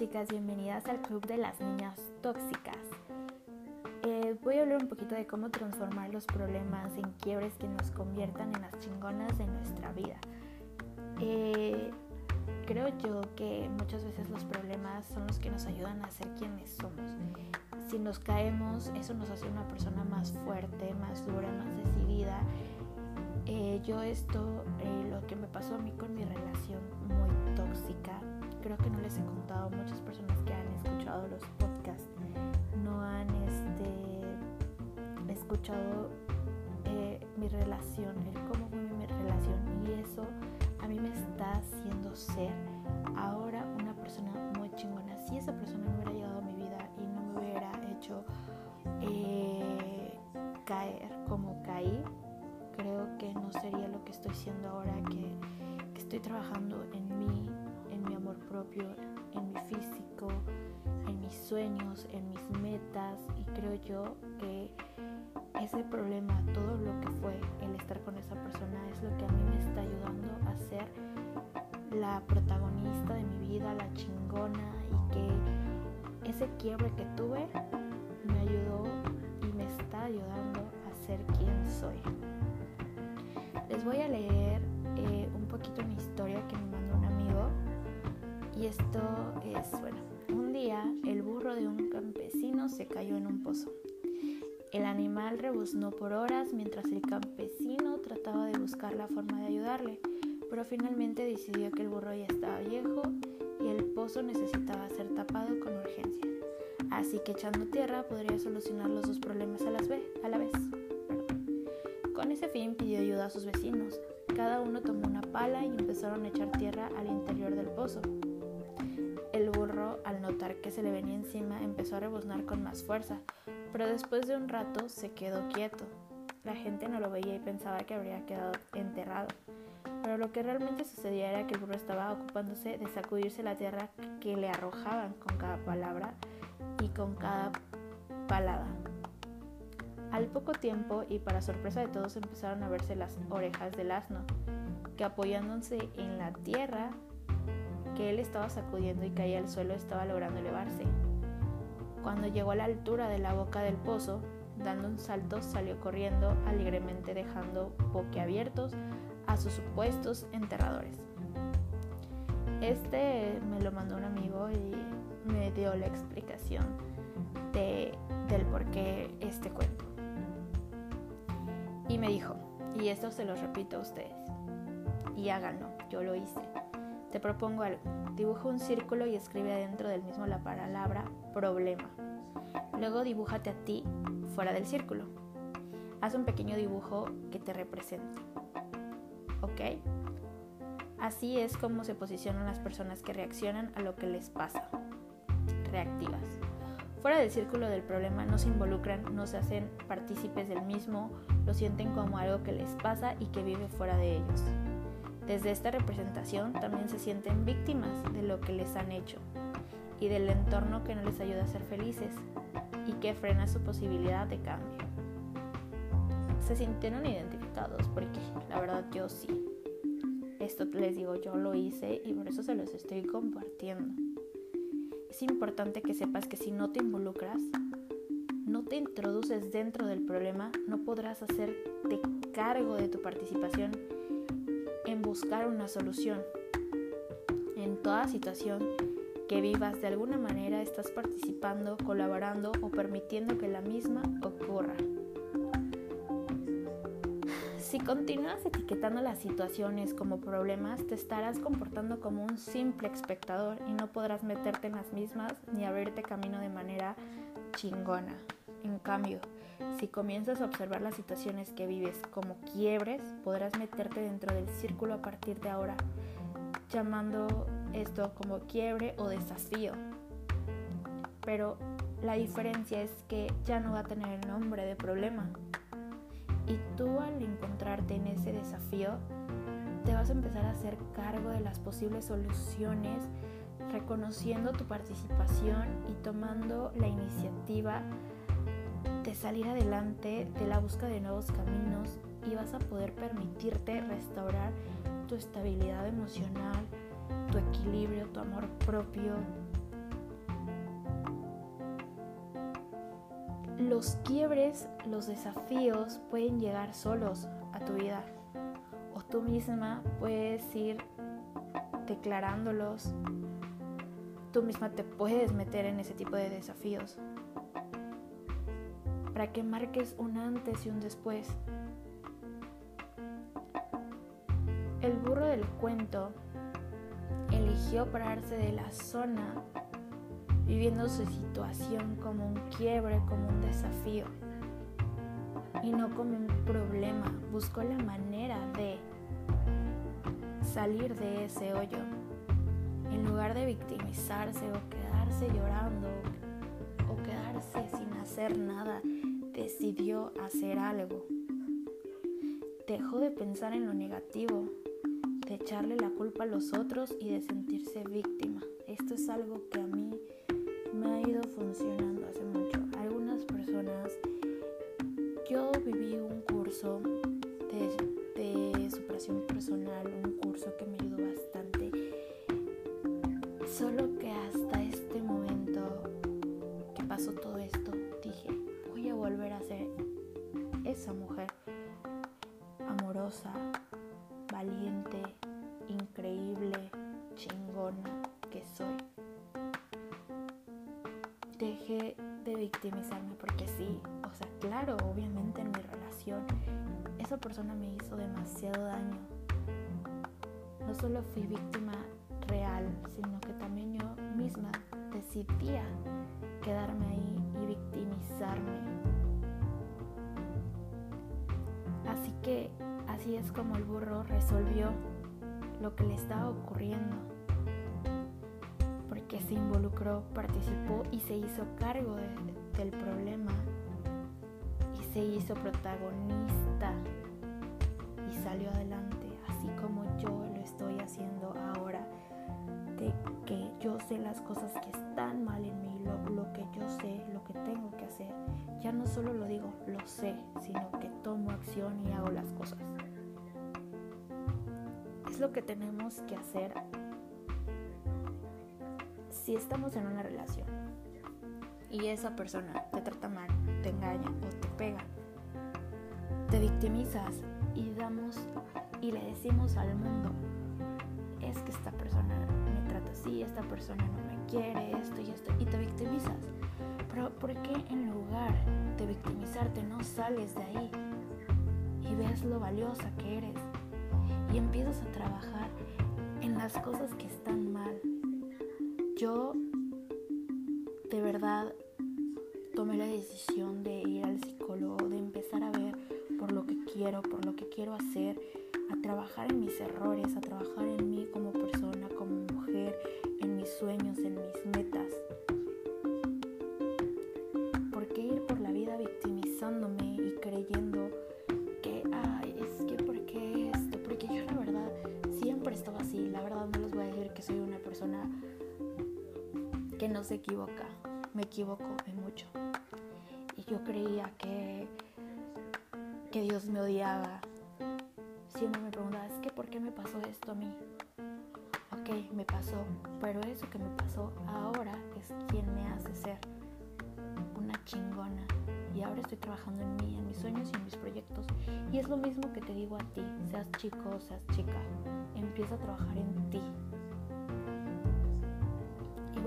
chicas, bienvenidas al Club de las Niñas Tóxicas. Eh, voy a hablar un poquito de cómo transformar los problemas en quiebres que nos conviertan en las chingonas de nuestra vida. Eh, creo yo que muchas veces los problemas son los que nos ayudan a ser quienes somos. Si nos caemos, eso nos hace una persona más fuerte, más dura, más decidida. Eh, yo esto, lo que me pasó a mí con mi relación muy tóxica, creo que no les he contado muchas personas que han escuchado los podcasts, no han este, escuchado eh, mi relación, el cómo fue mi relación y eso a mí me está haciendo ser ahora una persona muy chingona. Si esa persona no hubiera llegado a mi vida y no me hubiera hecho eh, caer como caí, creo que no sería lo que estoy siendo ahora, que, que estoy trabajando en mí, propio, en mi físico, en mis sueños, en mis metas y creo yo que ese problema, todo lo que fue el estar con esa persona es lo que a mí me está ayudando a ser la protagonista de mi vida, la chingona y que ese quiebre que tuve me ayudó y me está ayudando a ser quien soy. Les voy a leer eh, un poquito una historia que me mandó un amigo y esto es, bueno, un día el burro de un campesino se cayó en un pozo. El animal rebuznó por horas mientras el campesino trataba de buscar la forma de ayudarle, pero finalmente decidió que el burro ya estaba viejo y el pozo necesitaba ser tapado con urgencia. Así que echando tierra podría solucionar los dos problemas a, a la vez. Con ese fin pidió ayuda a sus vecinos. Cada uno tomó una pala y empezaron a echar tierra al interior del pozo. Que se le venía encima, empezó a rebuznar con más fuerza, pero después de un rato se quedó quieto. La gente no lo veía y pensaba que habría quedado enterrado. Pero lo que realmente sucedía era que el burro estaba ocupándose de sacudirse la tierra que le arrojaban con cada palabra y con cada palada. Al poco tiempo, y para sorpresa de todos, empezaron a verse las orejas del asno, que apoyándose en la tierra él estaba sacudiendo y caía al suelo estaba logrando elevarse. Cuando llegó a la altura de la boca del pozo, dando un salto, salió corriendo alegremente dejando boquiabiertos a sus supuestos enterradores. Este me lo mandó un amigo y me dio la explicación de, del por qué este cuento. Y me dijo, y esto se lo repito a ustedes, y háganlo, yo lo hice. Te propongo algo. Dibuja un círculo y escribe adentro del mismo la palabra problema. Luego dibújate a ti fuera del círculo. Haz un pequeño dibujo que te represente. ¿Ok? Así es como se posicionan las personas que reaccionan a lo que les pasa. Reactivas. Fuera del círculo del problema no se involucran, no se hacen partícipes del mismo, lo sienten como algo que les pasa y que vive fuera de ellos. Desde esta representación también se sienten víctimas de lo que les han hecho y del entorno que no les ayuda a ser felices y que frena su posibilidad de cambio. Se sintieron identificados porque la verdad yo sí. Esto les digo, yo lo hice y por eso se los estoy compartiendo. Es importante que sepas que si no te involucras, no te introduces dentro del problema, no podrás hacerte cargo de tu participación en buscar una solución. En toda situación que vivas de alguna manera estás participando, colaborando o permitiendo que la misma ocurra. Si continúas etiquetando las situaciones como problemas, te estarás comportando como un simple espectador y no podrás meterte en las mismas ni abrirte camino de manera chingona. En cambio, si comienzas a observar las situaciones que vives como quiebres, podrás meterte dentro del círculo a partir de ahora, llamando esto como quiebre o desafío. Pero la diferencia es que ya no va a tener el nombre de problema. Y tú al encontrarte en ese desafío, te vas a empezar a hacer cargo de las posibles soluciones, reconociendo tu participación y tomando la iniciativa de salir adelante, de la búsqueda de nuevos caminos y vas a poder permitirte restaurar tu estabilidad emocional, tu equilibrio, tu amor propio. Los quiebres, los desafíos pueden llegar solos a tu vida o tú misma puedes ir declarándolos. Tú misma te puedes meter en ese tipo de desafíos para que marques un antes y un después. El burro del cuento eligió pararse de la zona viviendo su situación como un quiebre, como un desafío y no como un problema. Buscó la manera de salir de ese hoyo. En lugar de victimizarse o quedarse llorando o quedarse sin hacer nada, decidió hacer algo. Dejó de pensar en lo negativo, de echarle la culpa a los otros y de sentirse víctima. Esto es algo que a mí me ha ido funcionando hace mucho. Algunas personas, yo viví un curso de, de superación personal, un curso que me ayudó bastante, solo esa mujer amorosa, valiente, increíble, chingona que soy dejé de victimizarme porque sí, o sea, claro, obviamente en mi relación esa persona me hizo demasiado daño. No solo fui víctima real, sino que también yo misma decidía quedarme ahí y victimizarme. Que así es como el burro resolvió lo que le estaba ocurriendo. Que se involucró, participó y se hizo cargo del problema. Y se hizo protagonista. Y salió adelante, así como yo lo estoy haciendo ahora, que yo sé las cosas que están mal en mí, lo, lo que yo sé, lo que tengo que hacer. Ya no solo lo digo, lo sé, sino que tomo acción y hago las cosas. Es lo que tenemos que hacer si estamos en una relación y esa persona te trata mal, te engaña o te pega, te victimizas y damos y le decimos al mundo, es que esta persona trata así, esta persona no me quiere, esto y esto, y te victimizas. Pero ¿por qué en lugar de victimizarte no sales de ahí y ves lo valiosa que eres y empiezas a trabajar en las cosas que están mal? Yo de verdad tomé la decisión de ir al psicólogo, de empezar a ver por lo que quiero, por lo que quiero hacer, a trabajar en mis errores, a trabajar en mí como persona, sueños, en mis metas. ¿Por qué ir por la vida victimizándome y creyendo que, ay, es que, ¿por qué esto? Porque yo la verdad siempre estaba así, la verdad no les voy a decir que soy una persona que no se equivoca. Me equivoco en mucho. Y yo creía que, que Dios me odiaba. Siempre me preguntaba, es que ¿por qué me pasó esto a mí? Me pasó, pero eso que me pasó ahora es quien me hace ser una chingona. Y ahora estoy trabajando en mí, en mis sueños y en mis proyectos. Y es lo mismo que te digo a ti, seas chico o seas chica. Empieza a trabajar en ti,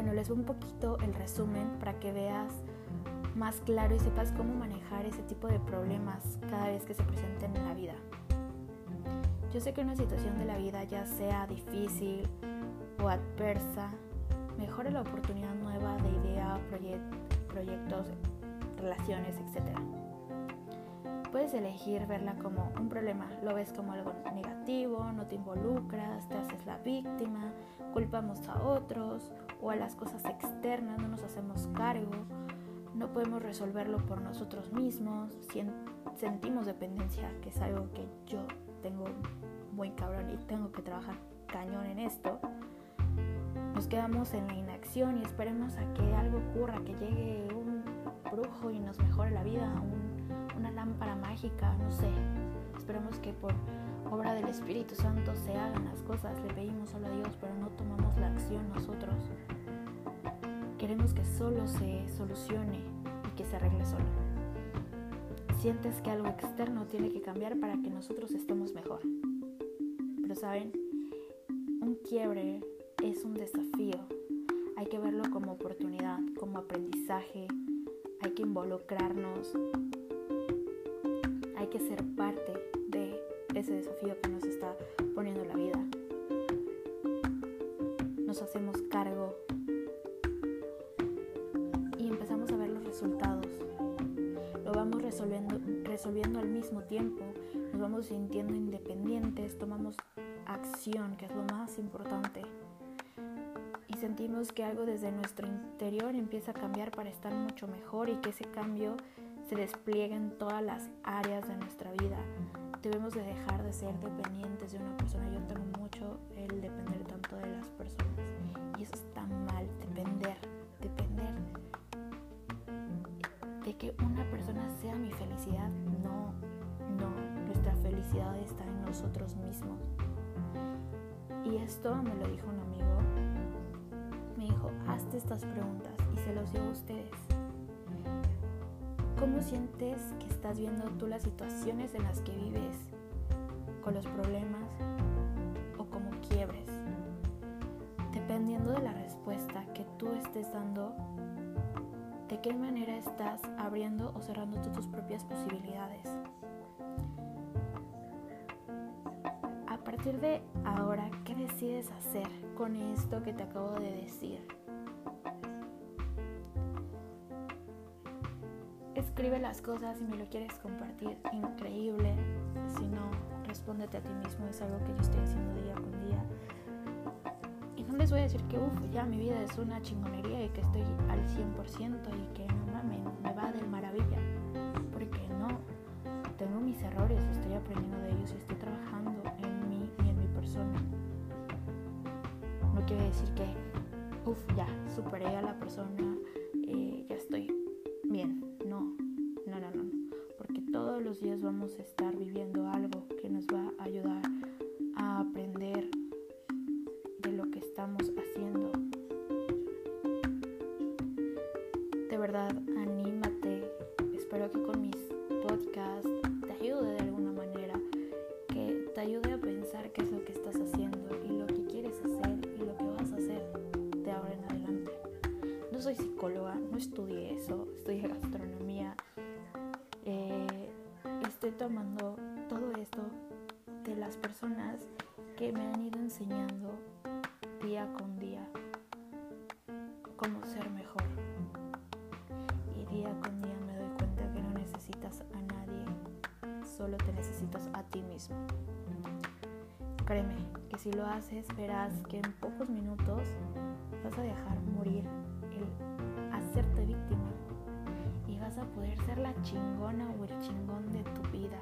bueno, les doy un poquito el resumen para que veas más claro y sepas cómo manejar ese tipo de problemas cada vez que se presenten en la vida. Yo sé que una situación de la vida, ya sea difícil o adversa, mejora la oportunidad nueva de idea, proyectos, relaciones, etc. Puedes elegir verla como un problema, lo ves como algo negativo, no te involucras, te haces la víctima, culpamos a otros o a las cosas externas, no nos hacemos cargo, no podemos resolverlo por nosotros mismos, sentimos dependencia, que es algo que yo tengo muy cabrón y tengo que trabajar cañón en esto. Nos quedamos en la inacción y esperemos a que algo ocurra, que llegue un brujo y nos mejore la vida, una lámpara mágica, no sé. Esperemos que por obra del Espíritu Santo se hagan las cosas. Le pedimos solo a Dios, pero no tomamos la acción nosotros. Queremos que solo se solucione y que se arregle solo. sientes que algo externo tiene que cambiar para que nosotros estemos mejor. Pero saben, un quiebre es un desafío. Hay que verlo como oportunidad, como aprendizaje. Hay que involucrarnos. Hay que ser parte de ese desafío que nos está poniendo la vida. Nos hacemos cargo y empezamos a ver los resultados. Lo vamos resolviendo, resolviendo al mismo tiempo. Nos vamos sintiendo independientes, tomamos acción, que es lo más importante. Sentimos que algo desde nuestro interior empieza a cambiar para estar mucho mejor y que ese cambio se despliegue en todas las áreas de nuestra vida. Debemos de dejar de ser dependientes de una persona. Yo tengo mucho el depender tanto de las personas. Y eso está mal, depender, depender de que una persona sea mi felicidad. No, no, nuestra felicidad está en nosotros mismos. Y esto me lo dijo un amigo. Hazte estas preguntas y se los digo a ustedes. ¿Cómo sientes que estás viendo tú las situaciones en las que vives? ¿Con los problemas o como quiebres? Dependiendo de la respuesta que tú estés dando, de qué manera estás abriendo o cerrando tus propias posibilidades. Partir de ahora, ¿qué decides hacer con esto que te acabo de decir? Escribe las cosas si me lo quieres compartir. Increíble. Si no, respóndete a ti mismo. Es algo que yo estoy haciendo día con día. Y no les voy a decir que, uff, ya mi vida es una chingonería y que estoy al 100% y que no mames, me va del maravilla. Porque no. Tengo mis errores, estoy aprendiendo de ellos y estoy trabajando no quiere decir que, uff, ya, superé a la persona, eh, ya estoy bien. No, no, no, no. Porque todos los días vamos a estar estoy tomando todo esto de las personas que me han ido enseñando día con día cómo ser mejor. Y día con día me doy cuenta que no necesitas a nadie, solo te necesitas a ti mismo. Créeme que si lo haces verás que en pocos minutos vas a dejar morir el hacerte víctima poder ser la chingona o el chingón de tu vida.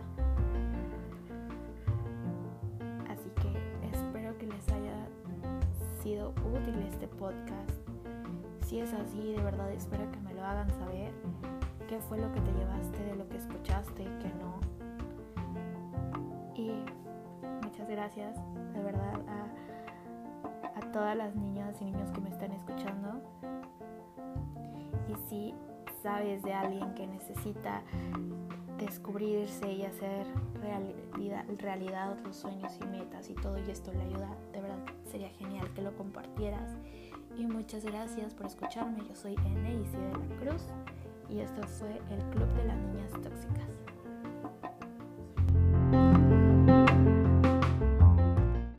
Así que espero que les haya sido útil este podcast. Si es así, de verdad espero que me lo hagan saber. ¿Qué fue lo que te llevaste de lo que escuchaste y que no? Y gracias de verdad a, a todas las niñas y niños que me están escuchando. Y si sabes de alguien que necesita descubrirse y hacer realidad, realidad los sueños y metas y todo y esto le ayuda, de verdad sería genial que lo compartieras. Y muchas gracias por escucharme. Yo soy Eneisi de la Cruz y esto fue el Club de las Niñas Tóxicas.